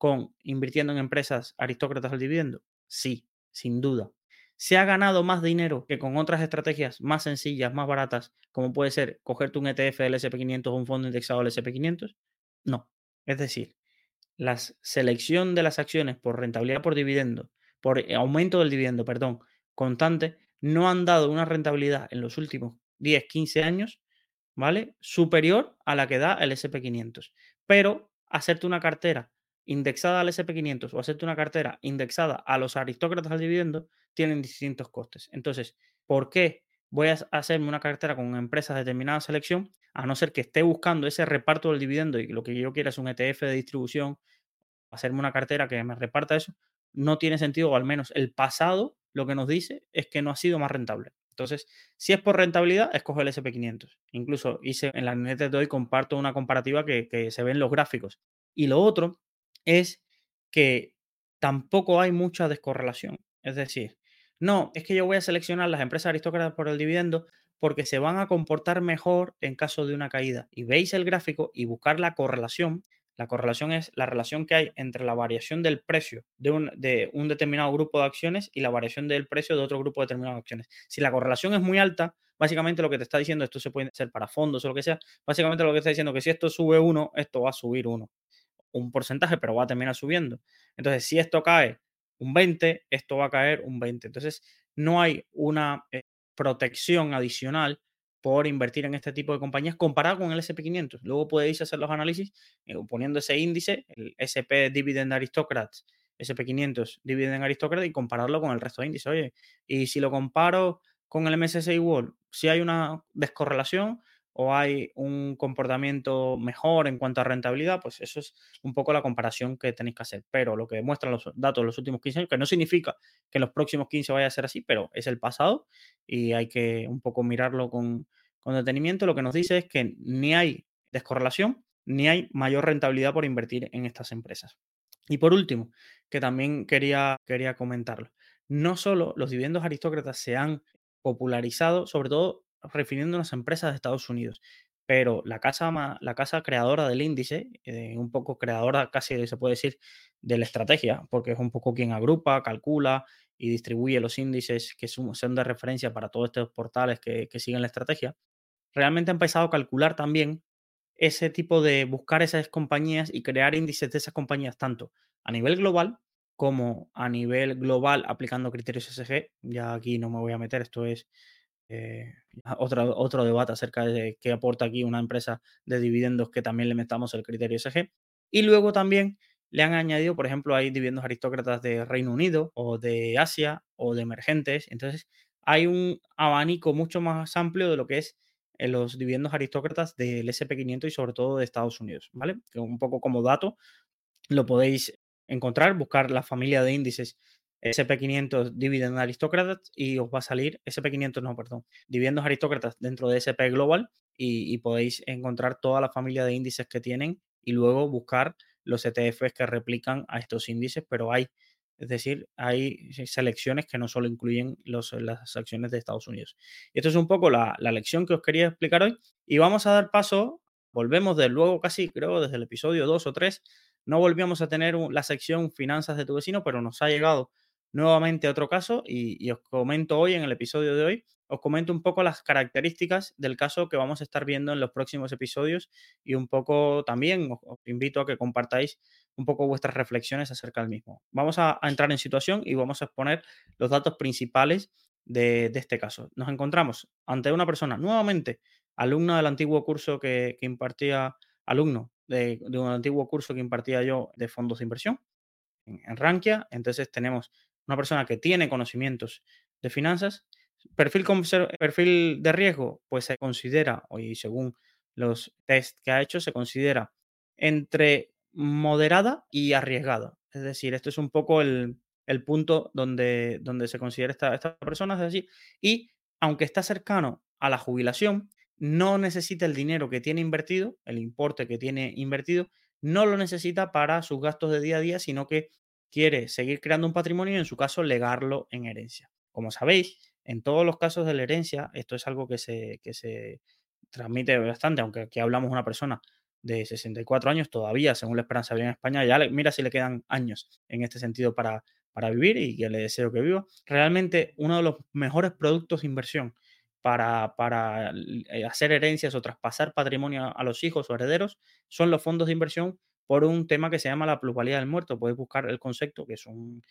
con invirtiendo en empresas aristócratas al dividendo. Sí, sin duda se ha ganado más dinero que con otras estrategias más sencillas, más baratas, como puede ser cogerte un ETF del SP500 o un fondo indexado del SP500? No. Es decir, la selección de las acciones por rentabilidad por dividendo, por eh, aumento del dividendo, perdón, constante, no han dado una rentabilidad en los últimos 10, 15 años, ¿vale? Superior a la que da el SP500. Pero hacerte una cartera indexada al SP500 o hacerte una cartera indexada a los aristócratas al dividendo, tienen distintos costes. Entonces, ¿por qué voy a hacerme una cartera con empresas de determinada selección? A no ser que esté buscando ese reparto del dividendo y lo que yo quiera es un ETF de distribución, hacerme una cartera que me reparta eso, no tiene sentido, o al menos el pasado lo que nos dice es que no ha sido más rentable. Entonces, si es por rentabilidad, escoge el SP500. Incluso hice en la neta de hoy, comparto una comparativa que, que se ve en los gráficos. Y lo otro es que tampoco hay mucha descorrelación. Es decir, no, es que yo voy a seleccionar las empresas aristócratas por el dividendo porque se van a comportar mejor en caso de una caída. Y veis el gráfico y buscar la correlación. La correlación es la relación que hay entre la variación del precio de un, de determinado grupo de acciones y la variación del precio de otro grupo determinado de acciones. Si la correlación es muy alta, básicamente lo que te está diciendo, esto se puede hacer para fondos o lo que sea, básicamente lo que está diciendo que si esto sube uno, esto va a subir uno un porcentaje, pero va a terminar subiendo. Entonces, si esto cae un 20, esto va a caer un 20. Entonces, no hay una eh, protección adicional por invertir en este tipo de compañías comparado con el SP500. Luego podéis hacer los análisis eh, poniendo ese índice, el SP Dividend Aristocrats, SP500 Dividend Aristocrats y compararlo con el resto de índices. Oye, y si lo comparo con el MSCI World, si hay una descorrelación, o hay un comportamiento mejor en cuanto a rentabilidad, pues eso es un poco la comparación que tenéis que hacer. Pero lo que demuestran los datos de los últimos 15 años, que no significa que en los próximos 15 vaya a ser así, pero es el pasado y hay que un poco mirarlo con, detenimiento, lo que nos dice es que ni hay descorrelación ni hay mayor rentabilidad por invertir en estas empresas. Y por último, que también quería, quería comentarlo, no solo los dividendos aristócratas se han popularizado, sobre todo refiriéndonos a empresas de Estados Unidos. Pero la casa, la casa creadora del índice, eh, un poco creadora casi se puede decir de la estrategia, porque es un poco quien agrupa, calcula y distribuye los índices que son, de referencia para todos estos portales que, siguen la estrategia, realmente ha empezado a calcular también ese tipo de buscar esas compañías y crear índices de esas compañías tanto a nivel global como a nivel global aplicando criterios SG. Ya aquí no me voy a meter, esto es eh, otro, otro debate acerca de qué aporta aquí una empresa de dividendos que también le metamos el criterio SG. Y luego también le han añadido, por ejemplo, hay dividendos aristócratas de Reino Unido o de Asia o de emergentes. Entonces, hay un abanico mucho más amplio de lo que es en los dividendos aristócratas del SP500 y sobre todo de Estados Unidos, ¿vale? Un poco como dato lo podéis encontrar, buscar la familia de índices SP500 Dividend Aristócratas y os va a salir SP500, no, perdón, dividendos aristócratas dentro de SP Global y, podéis encontrar toda la familia de índices que tienen y luego buscar los ETFs que replican a estos índices, pero hay es decir, hay selecciones que no solo incluyen los, las acciones de Estados Unidos. Y esto es un poco la, lección que os quería explicar hoy. Y vamos a dar paso, volvemos de luego casi, creo, desde el episodio 2 o 3. No volvíamos a tener la sección finanzas de tu vecino, pero nos ha llegado nuevamente otro caso y, os comento hoy, en el episodio de hoy, os comento un poco las características del caso que vamos a estar viendo en los próximos episodios y un poco también os, invito a que compartáis un poco vuestras reflexiones acerca del mismo. Vamos a, entrar en situación y vamos a exponer los datos principales de, este caso. Nos encontramos ante una persona, nuevamente, alumna del antiguo curso que, impartía, alumno de, un antiguo curso que impartía yo de fondos de inversión en, en Rankia. Entonces tenemos una persona que tiene conocimientos de finanzas. Perfil, perfil de riesgo, pues se considera, y según los test que ha hecho, se considera entre moderada y arriesgada. Es decir, esto es un poco el, punto donde, donde se considera esta, esta persona, es decir, y aunque está cercano a la jubilación, no necesita el dinero que tiene invertido, el importe que tiene invertido, no lo necesita para sus gastos de día a día, sino que quiere seguir creando un patrimonio y en su caso legarlo en herencia. Como sabéis, en todos los casos de la herencia, esto es algo que se, que se transmite bastante, aunque aquí hablamos una persona de 64 años todavía, según la esperanza en España, ya mira si le quedan años en este sentido para, para vivir y que le deseo que viva. Realmente uno de los mejores productos de inversión para, para eh, hacer herencias o traspasar patrimonio a los hijos o herederos son los fondos de inversión por un tema que se llama la plusvalía del muerto. Puedes buscar el concepto, que es un,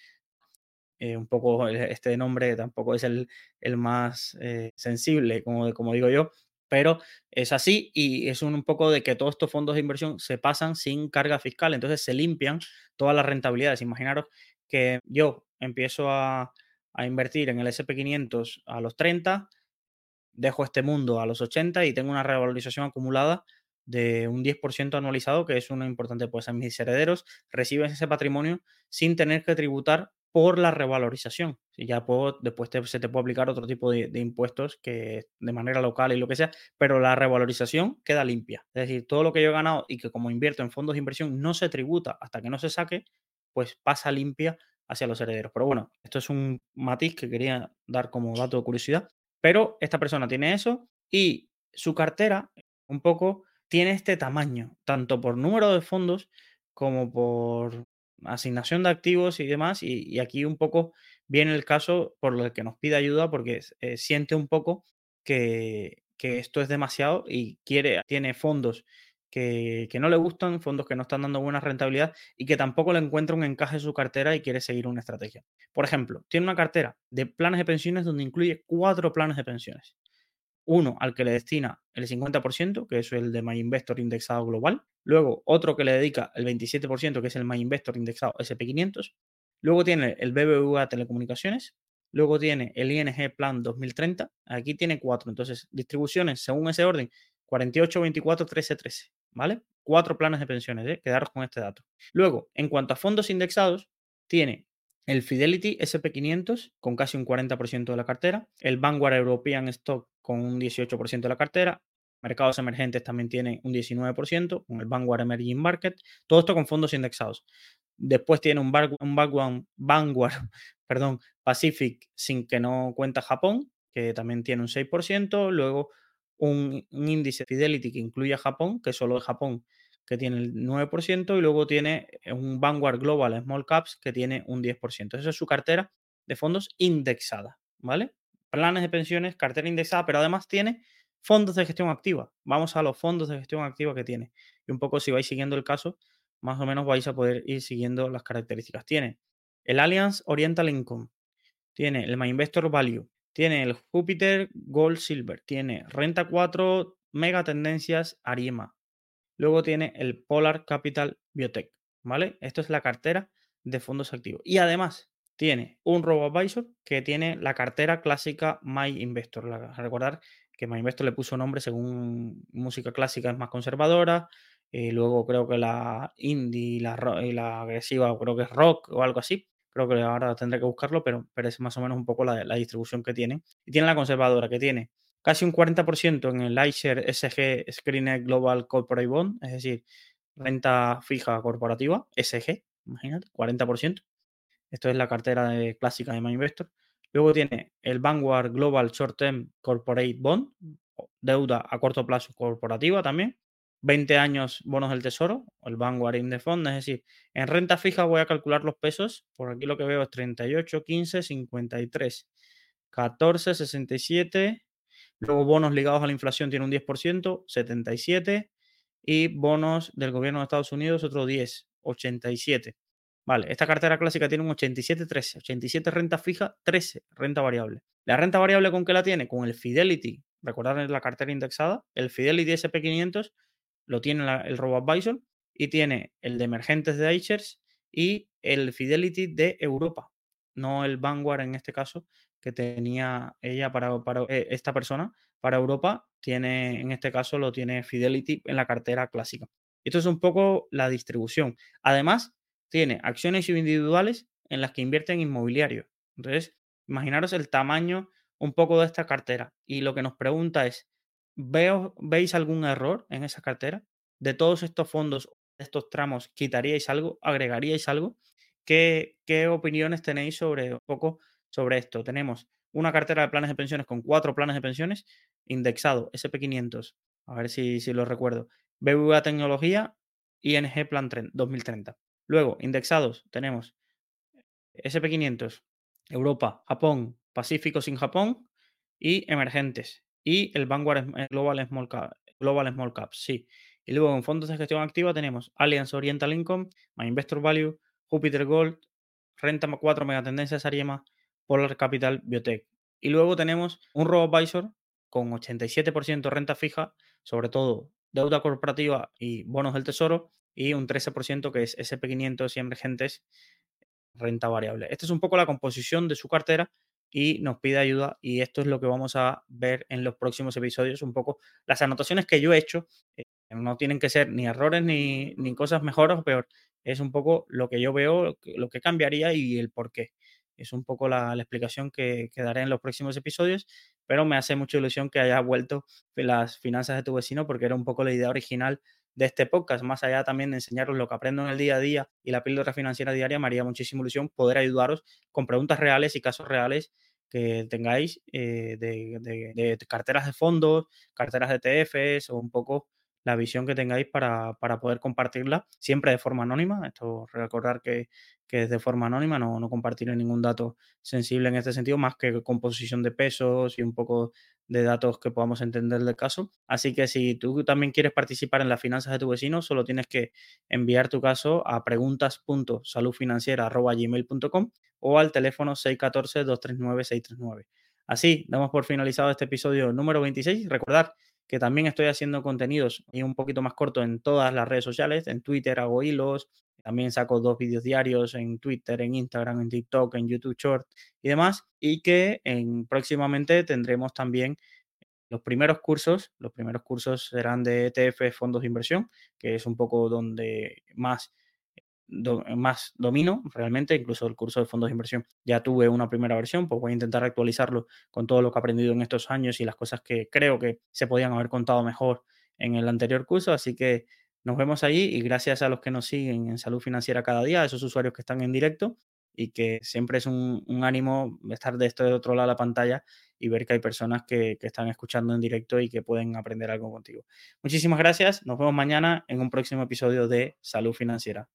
eh, un poco, este nombre tampoco es el, el más eh, sensible, como, como digo yo, pero es así y es un, poco de que todos estos fondos de inversión se pasan sin carga fiscal, entonces se limpian todas las rentabilidades. Imaginaros que yo empiezo a, a invertir en el SP500 a los 30, dejo este mundo a los 80 y tengo una revalorización acumulada de un 10% anualizado, que es una importante, pues mis herederos reciben ese patrimonio sin tener que tributar por la revalorización. Y ya puedo, después se te puede aplicar otro tipo de, impuestos que de manera local y lo que sea, pero la revalorización queda limpia. Es decir, todo lo que yo he ganado y que como invierto en fondos de inversión no se tributa hasta que no se saque, pues pasa limpia hacia los herederos. Pero bueno, esto es un matiz que quería dar como dato de curiosidad. Pero esta persona tiene eso y su cartera, un poco tiene este tamaño, tanto por número de fondos como por asignación de activos y demás. Y, aquí un poco viene el caso por el que nos pide ayuda porque eh, siente un poco que, esto es demasiado y quiere, tiene fondos que, que, no le gustan, fondos que no están dando buena rentabilidad y que tampoco le encuentra un encaje en su cartera y quiere seguir una estrategia. Por ejemplo, tiene una cartera de planes de pensiones donde incluye cuatro planes de pensiones uno al que le destina el 50%, que es el de My Investor indexado global. Luego otro que le dedica el 27%, que es el My Investor indexado SP500. Luego tiene el BBVA Telecomunicaciones. Luego tiene el ING Plan 2030. Aquí tiene cuatro. Entonces, distribuciones según ese orden: 48, 24, 13, 13. ¿Vale? Cuatro planes de pensiones. ¿eh? Quedaros con este dato. Luego, en cuanto a fondos indexados, tiene el Fidelity SP500 con casi un 40% de la cartera, el Vanguard European Stock con un 18% de la cartera, mercados emergentes también tienen un 19%, con el Vanguard Emerging Market, todo esto con fondos indexados. Después tiene un, Vanguard, Vanguard Pacific sin que no cuenta Japón, que también tiene un 6%, luego un, un índice Fidelity que incluye a Japón, que solo es Japón que tiene el 9%, y luego tiene eh, un Vanguard Global Small Caps que tiene un 10%. Esa es su cartera de fondos indexada, ¿vale? Planes de pensiones, cartera indexada, pero además tiene fondos de gestión activa. Vamos a los fondos de gestión activa que tiene. Y un poco si vais siguiendo el caso, más o menos vais a poder ir siguiendo las características. Tiene el Allianz Oriental Income, tiene el My Investor Value, tiene el Jupiter Gold Silver, tiene Renta 4, Mega Tendencias, Ariema. Luego tiene el Polar Capital Biotech, ¿vale? Esto es la cartera de fondos activos. Y además tiene un robo-advisor que tiene la cartera clásica My Investor. recordar que My Investor le puso nombre según música clásica es más conservadora. y eh, luego creo que la indie la, y la agresiva creo que es rock o algo así. Creo que ahora tendré que buscarlo, pero, pero es más o menos un poco la, distribución que tiene. Y tiene la conservadora que tiene casi un 40% en el iShare SG Screened Global Corporate Bond, es decir, renta fija corporativa, SG, imagínate, 40%. Esto es la cartera clásica de MyInvestor. Luego tiene el Vanguard Global Short Term Corporate Bond, deuda a corto plazo corporativa también. 20 años bonos del tesoro, el Vanguard in the Fund, es decir, en renta fija voy a calcular los pesos, por aquí lo que veo es 38, 15, 53, 14, 67, luego bonos ligados a la inflación tiene un 10%, 77, y bonos del gobierno de Estados Unidos otro 10, 87. Vale, esta cartera clásica tiene un 87-13, 87 renta fija, 13 renta variable. ¿La renta variable con qué la tiene? Con el Fidelity, recordad la cartera indexada, el Fidelity SP500 lo tiene el RoboAdvisor y tiene el de emergentes de iShares y el Fidelity de Europa, no el Vanguard en este caso que tenía ella para, para eh, esta persona para Europa, tiene en este caso lo tiene Fidelity en la cartera clásica. Esto es un poco la distribución. Además, tiene acciones individuales en las que invierte en inmobiliario. Entonces, imaginaros el tamaño un poco de esta cartera. Y lo que nos pregunta es, ¿veo, ¿veis algún error en esa cartera? De todos estos fondos, estos tramos, ¿quitaríais algo? ¿Agregaríais algo? ¿Qué, qué opiniones tenéis sobre poco sobre esto? Tenemos una cartera de planes de pensiones con cuatro planes de pensiones indexado, SP500, a ver si, si lo recuerdo, BBVA Tecnología, ING Plan 2030. Luego, indexados, tenemos SP500, Europa, Japón, Pacífico sin Japón y emergentes. Y el Vanguard Global Small Cap, Global Small Caps, sí. Y luego en fondos de gestión activa tenemos Allianz Oriental Income, My Investor Value, Jupiter Gold, Renta 4 Megatendencias Ariema, Polar Capital Biotech. Y luego tenemos un robo-advisor con 87% renta fija, sobre todo deuda corporativa y bonos del tesoro, y un 13% que es SP500 y emergentes renta variable. Esta es un poco la composición de su cartera y nos pide ayuda y esto es lo que vamos a ver en los próximos episodios, un poco las anotaciones que yo he hecho, eh, no tienen que ser ni errores ni, ni, cosas mejores o peor, es un poco lo que yo veo, lo que cambiaría y el por qué. Es un poco la, explicación que, que, daré en los próximos episodios, pero me hace mucha ilusión que haya vuelto las finanzas de tu vecino porque era un poco la idea original de este podcast, más allá también de enseñaros lo que aprendo en el día a día y la píldora financiera diaria, me haría muchísima ilusión poder ayudaros con preguntas reales y casos reales que tengáis eh, de, carteras de fondos, carteras de ETFs o un poco la visión que tengáis para, poder compartirla, siempre de forma anónima. Esto recordar que, que es de forma anónima, no, no compartiré ningún dato sensible en este sentido, más que composición de pesos y un poco de datos que podamos entender del caso. Así que si tú también quieres participar en las finanzas de tu vecino, solo tienes que enviar tu caso a preguntas.saludfinanciera.gmail.com o al teléfono 614-239-639. Así, damos por finalizado este episodio número 26. Recordad que también estoy haciendo contenidos y un poquito más corto en todas las redes sociales. En Twitter hago hilos, también saco dos vídeos diarios en Twitter, en Instagram, en TikTok, en YouTube Short y demás. Y que en, próximamente tendremos también los primeros cursos. Los primeros cursos serán de ETF, fondos de inversión, que es un poco donde más más domino realmente, incluso el curso de fondos de inversión ya tuve una primera versión, pues voy a intentar actualizarlo con todo lo que he aprendido en estos años y las cosas que creo que se podían haber contado mejor en el anterior curso, así que nos vemos allí y gracias a los que nos siguen en Salud Financiera cada día, a esos usuarios que están en directo y que siempre es un, ánimo estar de esto de otro lado de la pantalla y ver que hay personas que, que están escuchando en directo y que pueden aprender algo contigo. Muchísimas gracias, nos vemos mañana en un próximo episodio de Salud Financiera.